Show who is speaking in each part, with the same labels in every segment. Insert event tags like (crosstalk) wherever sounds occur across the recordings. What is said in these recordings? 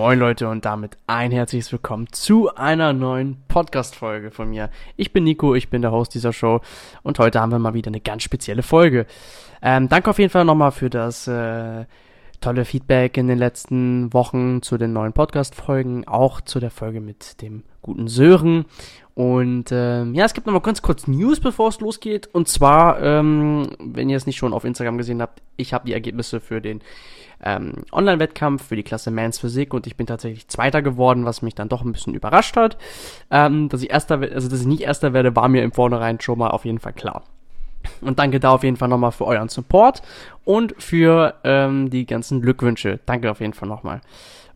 Speaker 1: Moin Leute und damit ein herzliches Willkommen zu einer neuen Podcast-Folge von mir. Ich bin Nico, ich bin der Host dieser Show und heute haben wir mal wieder eine ganz spezielle Folge. Ähm, danke auf jeden Fall nochmal für das äh, tolle Feedback in den letzten Wochen zu den neuen Podcast-Folgen, auch zu der Folge mit dem guten Sören. Und ähm, ja, es gibt nochmal ganz kurz News, bevor es losgeht. Und zwar, ähm, wenn ihr es nicht schon auf Instagram gesehen habt, ich habe die Ergebnisse für den ähm, Online-Wettkampf für die Klasse Mans Physik und ich bin tatsächlich Zweiter geworden, was mich dann doch ein bisschen überrascht hat. Ähm, dass ich Erster, also dass ich nicht Erster werde, war mir im Vornherein schon mal auf jeden Fall klar. Und danke da auf jeden Fall nochmal für euren Support und für ähm, die ganzen Glückwünsche. Danke auf jeden Fall nochmal.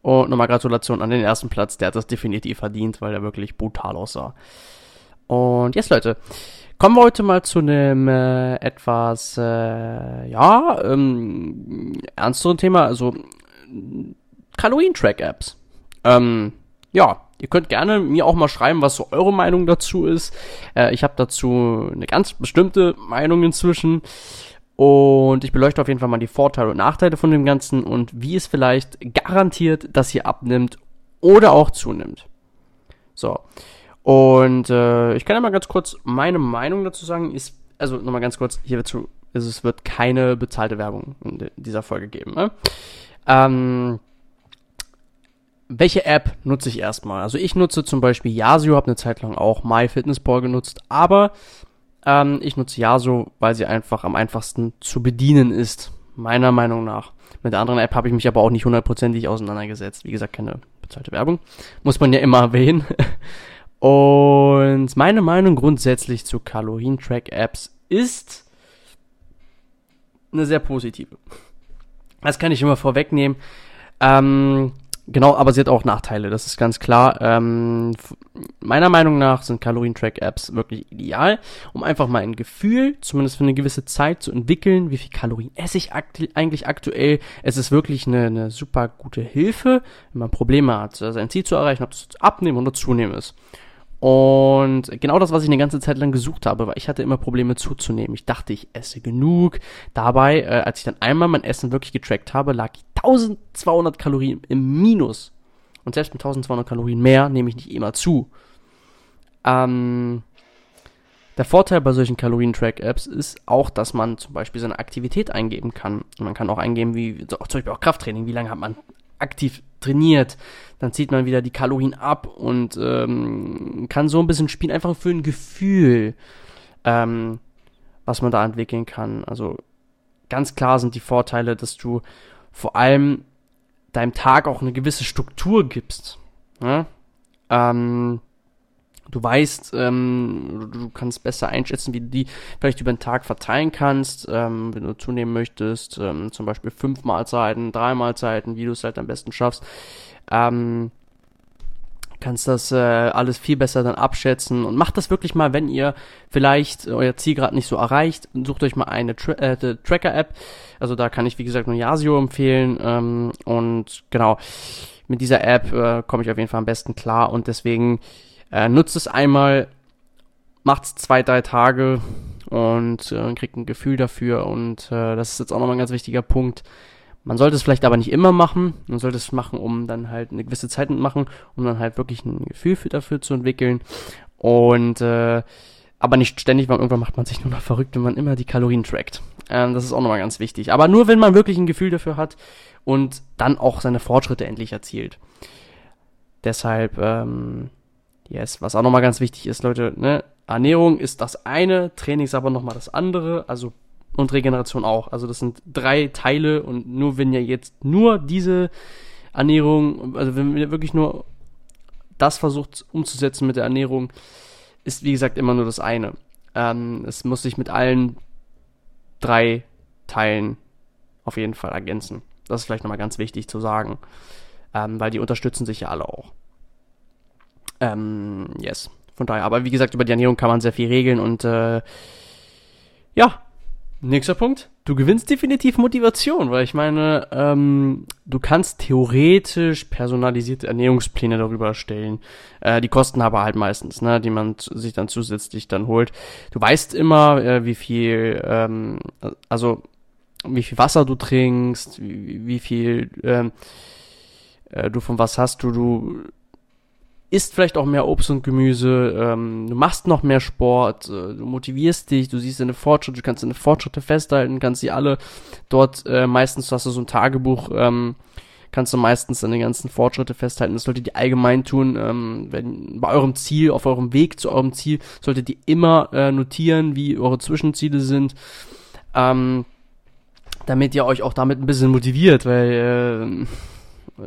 Speaker 1: Und nochmal Gratulation an den ersten Platz, der hat das definitiv verdient, weil er wirklich brutal aussah. Und jetzt, Leute, kommen wir heute mal zu einem äh, etwas, äh, ja, ähm, ernsteren Thema, also Kalorien-Track-Apps. Ähm, ja, ihr könnt gerne mir auch mal schreiben, was so eure Meinung dazu ist. Äh, ich habe dazu eine ganz bestimmte Meinung inzwischen. Und ich beleuchte auf jeden Fall mal die Vorteile und Nachteile von dem Ganzen und wie es vielleicht garantiert, dass ihr abnimmt oder auch zunimmt. So. Und äh, ich kann ja mal ganz kurz meine Meinung dazu sagen. Ist, also nochmal ganz kurz, hier wird zu, es wird keine bezahlte Werbung in dieser Folge geben. Ne? Ähm, welche App nutze ich erstmal? Also ich nutze zum Beispiel Yasio, habe eine Zeit lang auch MyFitnessPal genutzt, aber ähm, ich nutze Yaso, weil sie einfach am einfachsten zu bedienen ist, meiner Meinung nach. Mit der anderen App habe ich mich aber auch nicht hundertprozentig auseinandergesetzt. Wie gesagt, keine bezahlte Werbung. Muss man ja immer (laughs) erwähnen. Und meine Meinung grundsätzlich zu Kalorien-Track-Apps ist eine sehr positive. Das kann ich immer vorwegnehmen. Ähm, Genau, aber sie hat auch Nachteile, das ist ganz klar. Ähm, meiner Meinung nach sind Kalorien-Track-Apps wirklich ideal, um einfach mal ein Gefühl, zumindest für eine gewisse Zeit zu entwickeln, wie viel Kalorien esse ich aktu eigentlich aktuell. Es ist wirklich eine, eine super gute Hilfe, wenn man Probleme hat, sein Ziel zu erreichen, ob es abnehmen oder zunehmen ist. Und genau das, was ich eine ganze Zeit lang gesucht habe, weil ich hatte immer Probleme zuzunehmen. Ich dachte, ich esse genug. Dabei, äh, als ich dann einmal mein Essen wirklich getrackt habe, lag ich 1200 Kalorien im Minus. Und selbst mit 1200 Kalorien mehr nehme ich nicht immer zu. Ähm, der Vorteil bei solchen Kalorien-Track-Apps ist auch, dass man zum Beispiel seine Aktivität eingeben kann. Man kann auch eingeben, wie, zum Beispiel auch Krafttraining, wie lange hat man aktiv trainiert, dann zieht man wieder die Kalorien ab und ähm, kann so ein bisschen spielen, einfach für ein Gefühl, ähm, was man da entwickeln kann. Also ganz klar sind die Vorteile, dass du vor allem deinem Tag auch eine gewisse Struktur gibst. Ne? Ähm, du weißt, ähm, du kannst besser einschätzen, wie du die vielleicht über den Tag verteilen kannst, ähm, wenn du zunehmen möchtest, ähm, zum Beispiel fünf Mahlzeiten, drei Mahlzeiten, wie du es halt am besten schaffst. Ähm, kannst das äh, alles viel besser dann abschätzen und macht das wirklich mal, wenn ihr vielleicht euer Ziel gerade nicht so erreicht, sucht euch mal eine Tra äh, Tracker-App. Also da kann ich, wie gesagt, nur Yasio empfehlen ähm, und genau, mit dieser App äh, komme ich auf jeden Fall am besten klar und deswegen äh, nutzt es einmal, macht's zwei, drei Tage und äh, kriegt ein Gefühl dafür und äh, das ist jetzt auch nochmal ein ganz wichtiger Punkt. Man sollte es vielleicht aber nicht immer machen. Man sollte es machen, um dann halt eine gewisse Zeit machen, um dann halt wirklich ein Gefühl für, dafür zu entwickeln. Und äh, aber nicht ständig, weil irgendwann macht man sich nur noch verrückt, wenn man immer die Kalorien trackt. Ähm, das ist auch nochmal ganz wichtig. Aber nur, wenn man wirklich ein Gefühl dafür hat und dann auch seine Fortschritte endlich erzielt. Deshalb, ähm, yes, was auch nochmal ganz wichtig ist, Leute, ne, Ernährung ist das eine, Training ist aber nochmal das andere. Also und Regeneration auch. Also das sind drei Teile und nur wenn ihr jetzt nur diese Ernährung, also wenn ihr wirklich nur das versucht umzusetzen mit der Ernährung, ist wie gesagt immer nur das eine. Ähm, es muss sich mit allen drei Teilen auf jeden Fall ergänzen. Das ist vielleicht nochmal ganz wichtig zu sagen, ähm, weil die unterstützen sich ja alle auch. Ähm, yes. Von daher, aber wie gesagt, über die Ernährung kann man sehr viel regeln und äh, ja, Nächster Punkt. Du gewinnst definitiv Motivation, weil ich meine, ähm, du kannst theoretisch personalisierte Ernährungspläne darüber erstellen. Äh, die kosten aber halt meistens, ne, die man sich dann zusätzlich dann holt. Du weißt immer, äh, wie viel, ähm, also wie viel Wasser du trinkst, wie, wie viel ähm, äh, du von was hast du, du isst vielleicht auch mehr Obst und Gemüse, ähm, du machst noch mehr Sport, äh, du motivierst dich, du siehst deine Fortschritte, du kannst deine Fortschritte festhalten, kannst sie alle dort, äh, meistens hast du so ein Tagebuch, ähm, kannst du meistens deine ganzen Fortschritte festhalten. Das solltet ihr allgemein tun, ähm, wenn bei eurem Ziel, auf eurem Weg zu eurem Ziel, solltet ihr immer äh, notieren, wie eure Zwischenziele sind. Ähm, damit ihr euch auch damit ein bisschen motiviert, weil äh,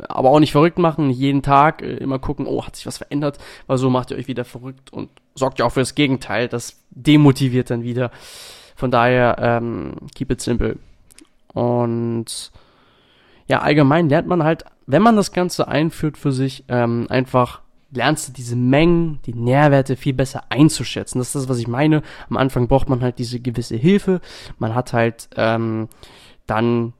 Speaker 1: aber auch nicht verrückt machen, nicht jeden Tag äh, immer gucken, oh, hat sich was verändert, weil so macht ihr euch wieder verrückt und sorgt ja auch für das Gegenteil, das demotiviert dann wieder. Von daher, ähm, keep it simple. Und ja, allgemein lernt man halt, wenn man das Ganze einführt für sich, ähm, einfach lernst du diese Mengen, die Nährwerte viel besser einzuschätzen. Das ist das, was ich meine. Am Anfang braucht man halt diese gewisse Hilfe. Man hat halt ähm, dann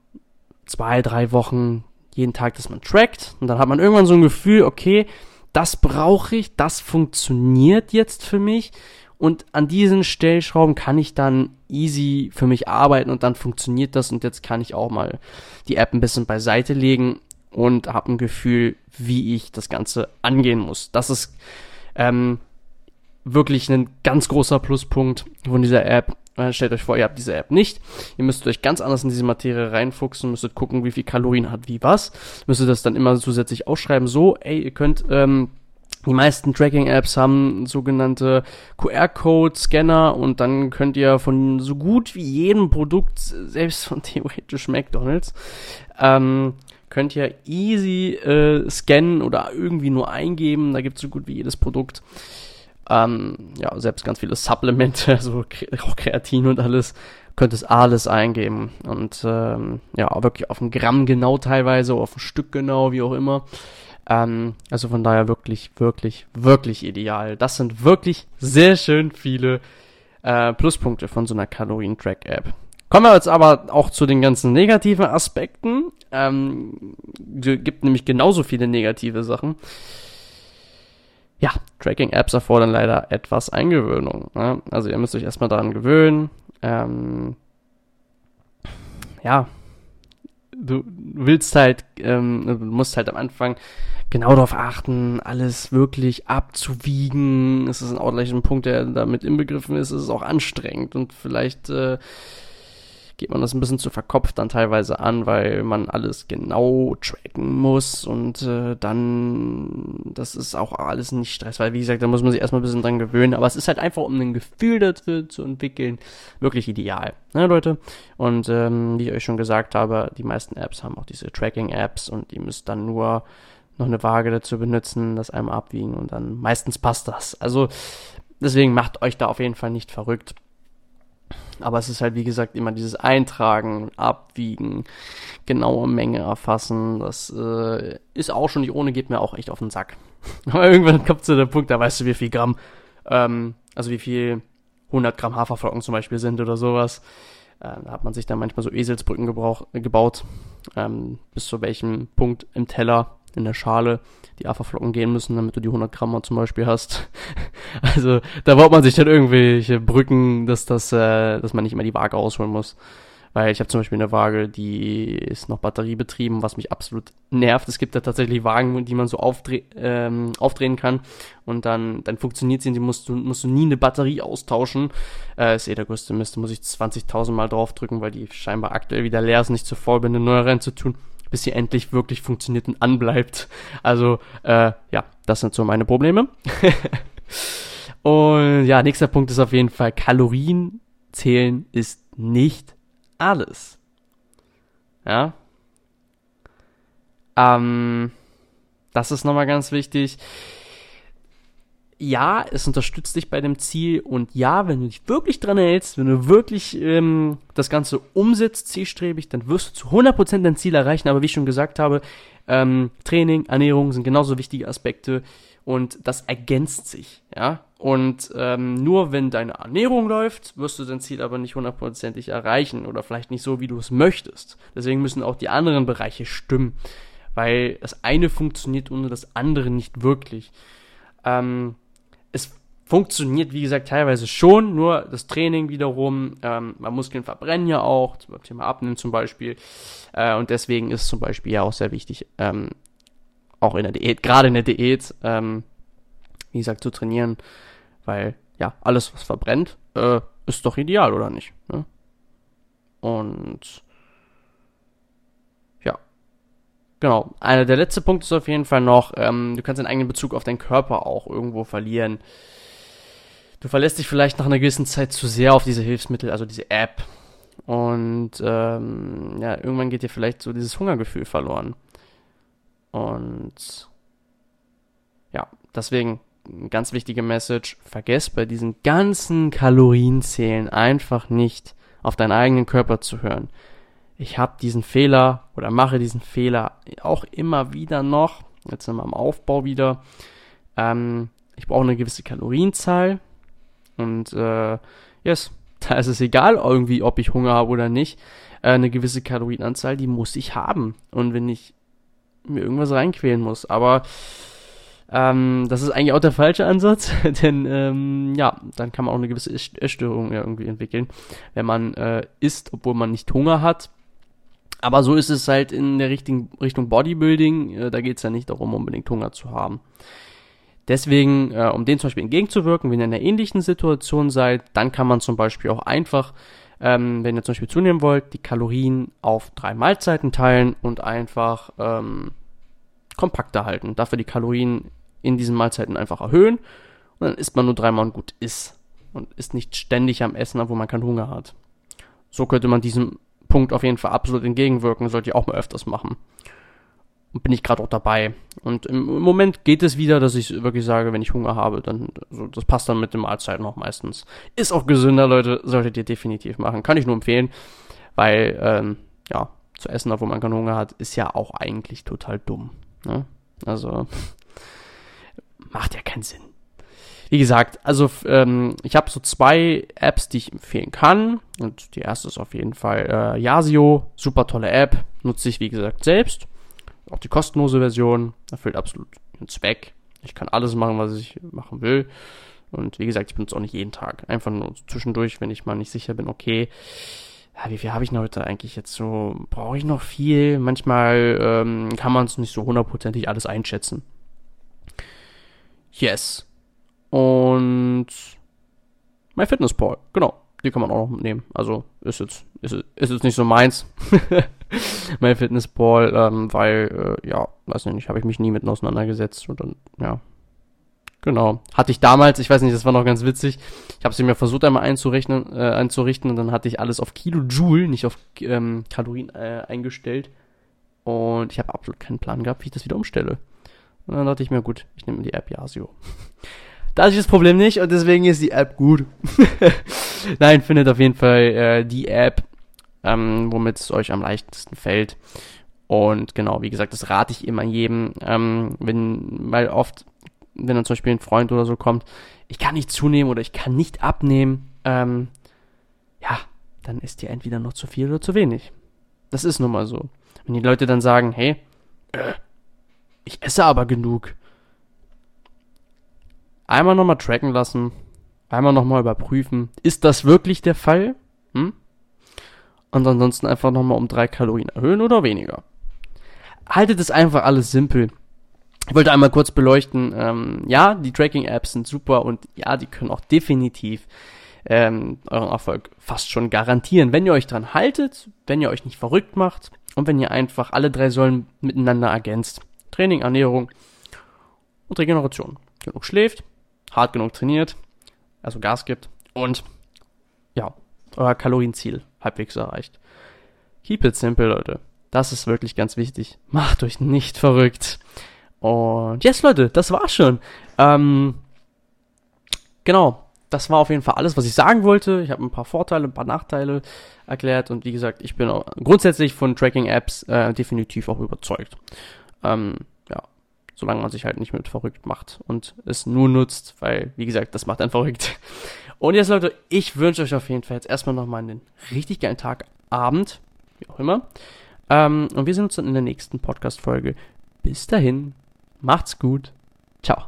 Speaker 1: zwei, drei Wochen jeden Tag, dass man trackt. Und dann hat man irgendwann so ein Gefühl, okay, das brauche ich, das funktioniert jetzt für mich. Und an diesen Stellschrauben kann ich dann easy für mich arbeiten und dann funktioniert das. Und jetzt kann ich auch mal die App ein bisschen beiseite legen und habe ein Gefühl, wie ich das Ganze angehen muss. Das ist ähm, wirklich ein ganz großer Pluspunkt von dieser App. Äh, stellt euch vor, ihr habt diese App nicht. Ihr müsst euch ganz anders in diese Materie reinfuchsen, müsstet gucken, wie viel Kalorien hat wie was. Müsstet das dann immer zusätzlich ausschreiben. So, ey, ihr könnt, ähm, die meisten Tracking-Apps haben sogenannte QR-Code-Scanner und dann könnt ihr von so gut wie jedem Produkt, selbst von (laughs) theoretisch McDonalds, ähm, könnt ihr easy äh, scannen oder irgendwie nur eingeben. Da gibt es so gut wie jedes Produkt. Ähm, ja, selbst ganz viele Supplemente, (laughs) so auch Kreatin und alles, könnt es alles eingeben. Und ähm, ja, wirklich auf ein Gramm genau teilweise, auf ein Stück genau, wie auch immer. Ähm, also von daher wirklich, wirklich, wirklich ideal. Das sind wirklich sehr schön viele äh, Pluspunkte von so einer Kalorien-Track-App. Kommen wir jetzt aber auch zu den ganzen negativen Aspekten. Ähm, gibt nämlich genauso viele negative Sachen ja, Tracking-Apps erfordern leider etwas Eingewöhnung. Ne? Also ihr müsst euch erstmal daran gewöhnen. Ähm, ja, du willst halt, ähm, du musst halt am Anfang genau darauf achten, alles wirklich abzuwiegen. Es ist ein Punkt, der damit inbegriffen ist. Es ist auch anstrengend und vielleicht äh, geht man das ein bisschen zu verkopft dann teilweise an, weil man alles genau tracken muss und äh, dann, das ist auch alles nicht Stress, weil wie gesagt, da muss man sich erstmal ein bisschen dran gewöhnen, aber es ist halt einfach, um ein Gefühl dafür zu entwickeln, wirklich ideal, ne Leute? Und ähm, wie ich euch schon gesagt habe, die meisten Apps haben auch diese Tracking-Apps und ihr müsst dann nur noch eine Waage dazu benutzen, das einmal abwiegen und dann meistens passt das. Also deswegen macht euch da auf jeden Fall nicht verrückt. Aber es ist halt, wie gesagt, immer dieses Eintragen, Abwiegen, genaue Menge erfassen. Das äh, ist auch schon nicht ohne, geht mir auch echt auf den Sack. (laughs) Aber irgendwann kommt zu der Punkt, da weißt du, wie viel Gramm, ähm, also wie viel 100 Gramm Haferflocken zum Beispiel sind oder sowas. Äh, da hat man sich dann manchmal so Eselsbrücken gebrauch, gebaut, ähm, bis zu welchem Punkt im Teller in der Schale die Haferflocken gehen müssen, damit du die 100 Gramm zum Beispiel hast. (laughs) also da baut man sich dann irgendwelche Brücken, dass das, äh, dass man nicht immer die Waage ausholen muss. Weil ich habe zum Beispiel eine Waage, die ist noch batteriebetrieben, was mich absolut nervt. Es gibt da tatsächlich Wagen, die man so aufdreh ähm, aufdrehen kann und dann, dann funktioniert sie und die musst du, musst du nie eine Batterie austauschen. Äh, ist eh der größte Mist, da muss ich 20.000 Mal draufdrücken, weil die scheinbar aktuell wieder leer ist, nicht zu voll bin, eine neue reinzutun bis sie endlich wirklich funktioniert und anbleibt. Also, äh, ja, das sind so meine Probleme. (laughs) und ja, nächster Punkt ist auf jeden Fall, Kalorien zählen ist nicht alles. Ja. Ähm, das ist nochmal ganz wichtig ja, es unterstützt dich bei dem Ziel und ja, wenn du dich wirklich dran hältst, wenn du wirklich ähm, das Ganze umsetzt, zielstrebig, dann wirst du zu 100% dein Ziel erreichen. Aber wie ich schon gesagt habe, ähm, Training, Ernährung sind genauso wichtige Aspekte und das ergänzt sich, ja. Und ähm, nur wenn deine Ernährung läuft, wirst du dein Ziel aber nicht hundertprozentig erreichen oder vielleicht nicht so, wie du es möchtest. Deswegen müssen auch die anderen Bereiche stimmen, weil das eine funktioniert ohne das andere nicht wirklich. Ähm, es funktioniert, wie gesagt, teilweise schon, nur das Training wiederum, ähm, Muskeln verbrennen ja auch, zum Thema Abnehmen zum Beispiel. Äh, und deswegen ist zum Beispiel ja auch sehr wichtig, ähm, auch in der Diät, gerade in der Diät, ähm, wie gesagt, zu trainieren, weil ja, alles, was verbrennt, äh, ist doch ideal, oder nicht? Ne? Und ja, genau. Einer der letzte Punkte ist auf jeden Fall noch, ähm, du kannst den eigenen Bezug auf deinen Körper auch irgendwo verlieren. Du verlässt dich vielleicht nach einer gewissen Zeit zu sehr auf diese Hilfsmittel, also diese App. Und ähm, ja, irgendwann geht dir vielleicht so dieses Hungergefühl verloren. Und ja, deswegen ganz wichtige Message, vergesst bei diesen ganzen Kalorienzählen einfach nicht auf deinen eigenen Körper zu hören. Ich habe diesen Fehler oder mache diesen Fehler auch immer wieder noch. Jetzt sind wir am Aufbau wieder. Ähm, ich brauche eine gewisse Kalorienzahl. Und äh, yes, (laughs) da ist es egal irgendwie, ob ich Hunger habe oder nicht. Äh, eine gewisse Kalorienanzahl, die muss ich haben. Und wenn ich mir irgendwas reinquälen muss. Aber ähm, das ist eigentlich auch der falsche Ansatz, (laughs) denn ähm, ja, dann kann man auch eine gewisse Essstörung irgendwie entwickeln, wenn man äh, isst, obwohl man nicht Hunger hat. Aber so ist es halt in der richtigen Richtung Bodybuilding. Äh, da geht es ja nicht darum, unbedingt Hunger zu haben. Deswegen, äh, um dem zum Beispiel entgegenzuwirken, wenn ihr in einer ähnlichen Situation seid, dann kann man zum Beispiel auch einfach, ähm, wenn ihr zum Beispiel zunehmen wollt, die Kalorien auf drei Mahlzeiten teilen und einfach ähm, kompakter halten. Dafür die Kalorien in diesen Mahlzeiten einfach erhöhen und dann isst man nur dreimal und gut ist. Und ist nicht ständig am Essen, obwohl man keinen Hunger hat. So könnte man diesem Punkt auf jeden Fall absolut entgegenwirken, sollte ich auch mal öfters machen. Und bin ich gerade auch dabei. Und im, Moment geht es wieder, dass ich wirklich sage, wenn ich Hunger habe, dann, also das passt dann mit den Mahlzeiten auch meistens. Ist auch gesünder, Leute, solltet ihr definitiv machen. Kann ich nur empfehlen, weil, ähm, ja, zu essen, obwohl man keinen Hunger hat, ist ja auch eigentlich total dumm. Ne? Also, (laughs) macht ja keinen Sinn. Wie gesagt, also ähm, ich habe so zwei Apps, die ich empfehlen kann. Und die erste ist auf jeden Fall äh, Yasio, super tolle App, nutze ich wie gesagt selbst. Auch die kostenlose Version erfüllt absolut den Zweck. Ich kann alles machen, was ich machen will. Und wie gesagt, ich benutze auch nicht jeden Tag. Einfach nur zwischendurch, wenn ich mal nicht sicher bin, okay, ja, wie viel habe ich noch heute eigentlich jetzt so? Brauche ich noch viel? Manchmal ähm, kann man es nicht so hundertprozentig alles einschätzen. Yes. Und My Fitness Pal, genau. Die kann man auch noch nehmen. Also ist jetzt, ist, ist jetzt nicht so meins. (laughs) My Fitness Pal, ähm, weil, äh, ja, weiß nicht, habe ich mich nie mit auseinandergesetzt und dann, ja. Genau. Hatte ich damals, ich weiß nicht, das war noch ganz witzig. Ich habe sie mir versucht einmal einzurechnen, äh, einzurichten und dann hatte ich alles auf Kilojoule, nicht auf ähm, Kalorien äh, eingestellt. Und ich habe absolut keinen Plan gehabt, wie ich das wieder umstelle. Und dann dachte ich mir, gut, ich nehme die App Yasio. Da ist das Problem nicht und deswegen ist die App gut. (laughs) Nein, findet auf jeden Fall äh, die App, ähm, womit es euch am leichtesten fällt. Und genau, wie gesagt, das rate ich immer jedem, ähm, wenn, weil oft, wenn dann zum Beispiel ein Freund oder so kommt, ich kann nicht zunehmen oder ich kann nicht abnehmen, ähm, ja, dann ist dir entweder noch zu viel oder zu wenig. Das ist nun mal so. Wenn die Leute dann sagen, hey, äh, ich esse aber genug. Einmal nochmal tracken lassen. Einmal nochmal überprüfen. Ist das wirklich der Fall? Hm? Und ansonsten einfach nochmal um drei Kalorien erhöhen oder weniger. Haltet es einfach alles simpel. Ich wollte einmal kurz beleuchten, ähm, ja, die Tracking-Apps sind super und ja, die können auch definitiv ähm, euren Erfolg fast schon garantieren, wenn ihr euch dran haltet, wenn ihr euch nicht verrückt macht und wenn ihr einfach alle drei Säulen miteinander ergänzt. Training, Ernährung und Regeneration. Genug schläft, hart genug trainiert, also Gas gibt und ja, euer Kalorienziel halbwegs erreicht. Keep it simple, Leute. Das ist wirklich ganz wichtig. Macht euch nicht verrückt. Und yes, Leute, das war's schon. Ähm, genau, das war auf jeden Fall alles, was ich sagen wollte. Ich habe ein paar Vorteile, ein paar Nachteile erklärt und wie gesagt, ich bin grundsätzlich von Tracking-Apps äh, definitiv auch überzeugt. Ähm, solange man sich halt nicht mit verrückt macht und es nur nutzt, weil, wie gesagt, das macht einen verrückt. (laughs) Und jetzt, Leute, ich wünsche euch auf jeden Fall jetzt erstmal nochmal einen richtig geilen Tag, Abend, wie auch immer. Ähm, und wir sehen uns dann in der nächsten Podcast-Folge. Bis dahin, macht's gut. Ciao.